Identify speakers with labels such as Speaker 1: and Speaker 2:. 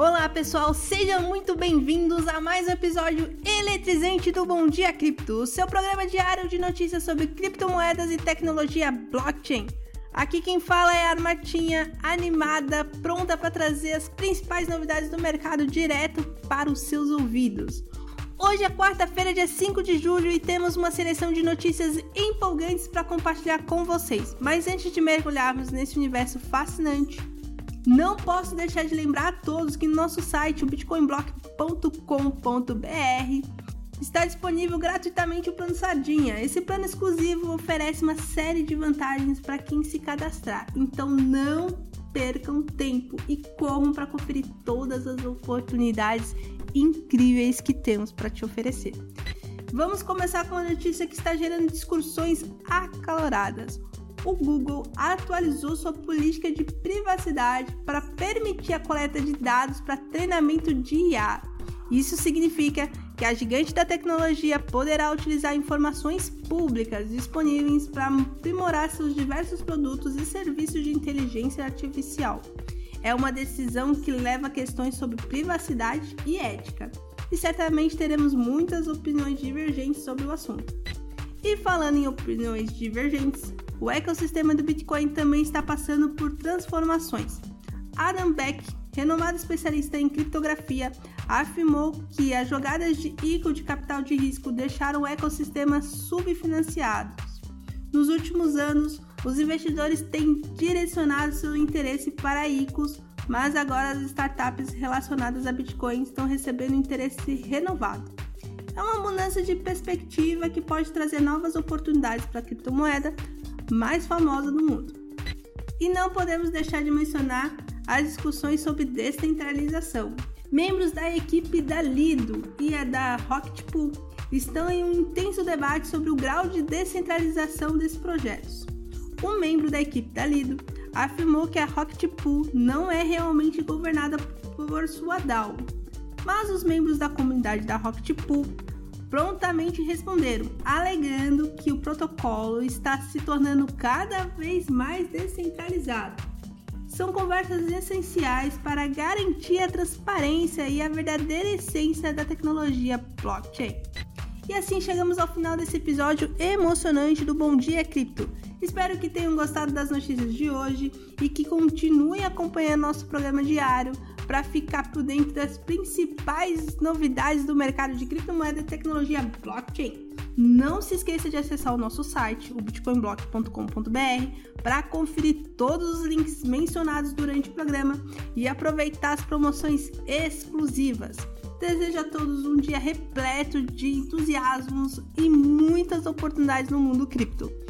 Speaker 1: Olá pessoal, sejam muito bem-vindos a mais um episódio eletrizante do Bom Dia Cripto, seu programa diário de notícias sobre criptomoedas e tecnologia blockchain. Aqui quem fala é a Armatinha, animada, pronta para trazer as principais novidades do mercado direto para os seus ouvidos. Hoje é quarta-feira, dia 5 de julho, e temos uma seleção de notícias empolgantes para compartilhar com vocês. Mas antes de mergulharmos nesse universo fascinante, não posso deixar de lembrar a todos que no nosso site, o bitcoinblock.com.br, está disponível gratuitamente o plano Sardinha. Esse plano exclusivo oferece uma série de vantagens para quem se cadastrar. Então não percam tempo e corram para conferir todas as oportunidades incríveis que temos para te oferecer. Vamos começar com uma notícia que está gerando discussões acaloradas o Google atualizou sua política de privacidade para permitir a coleta de dados para treinamento de IA. Isso significa que a gigante da tecnologia poderá utilizar informações públicas disponíveis para aprimorar seus diversos produtos e serviços de inteligência artificial. É uma decisão que leva a questões sobre privacidade e ética, e certamente teremos muitas opiniões divergentes sobre o assunto. E falando em opiniões divergentes, o ecossistema do Bitcoin também está passando por transformações. Adam Beck, renomado especialista em criptografia, afirmou que as jogadas de ICO de capital de risco deixaram o ecossistema subfinanciado. Nos últimos anos, os investidores têm direcionado seu interesse para ICOs, mas agora as startups relacionadas a Bitcoin estão recebendo interesse renovado. É uma mudança de perspectiva que pode trazer novas oportunidades para a criptomoeda, mais famosa do mundo. E não podemos deixar de mencionar as discussões sobre descentralização. Membros da equipe da Lido e a da Rocket Pool estão em um intenso debate sobre o grau de descentralização desses projetos. Um membro da equipe da Lido afirmou que a Rocket Pool não é realmente governada por sua DAO, mas os membros da comunidade da Rocket Pool prontamente responderam, alegando que o protocolo está se tornando cada vez mais descentralizado. São conversas essenciais para garantir a transparência e a verdadeira essência da tecnologia blockchain. E assim chegamos ao final desse episódio emocionante do Bom Dia Cripto. Espero que tenham gostado das notícias de hoje e que continuem acompanhando nosso programa diário para ficar por dentro das principais novidades do mercado de criptomoeda e tecnologia blockchain. Não se esqueça de acessar o nosso site, o bitcoinblock.com.br, para conferir todos os links mencionados durante o programa e aproveitar as promoções exclusivas. Desejo a todos um dia repleto de entusiasmos e muitas oportunidades no mundo cripto.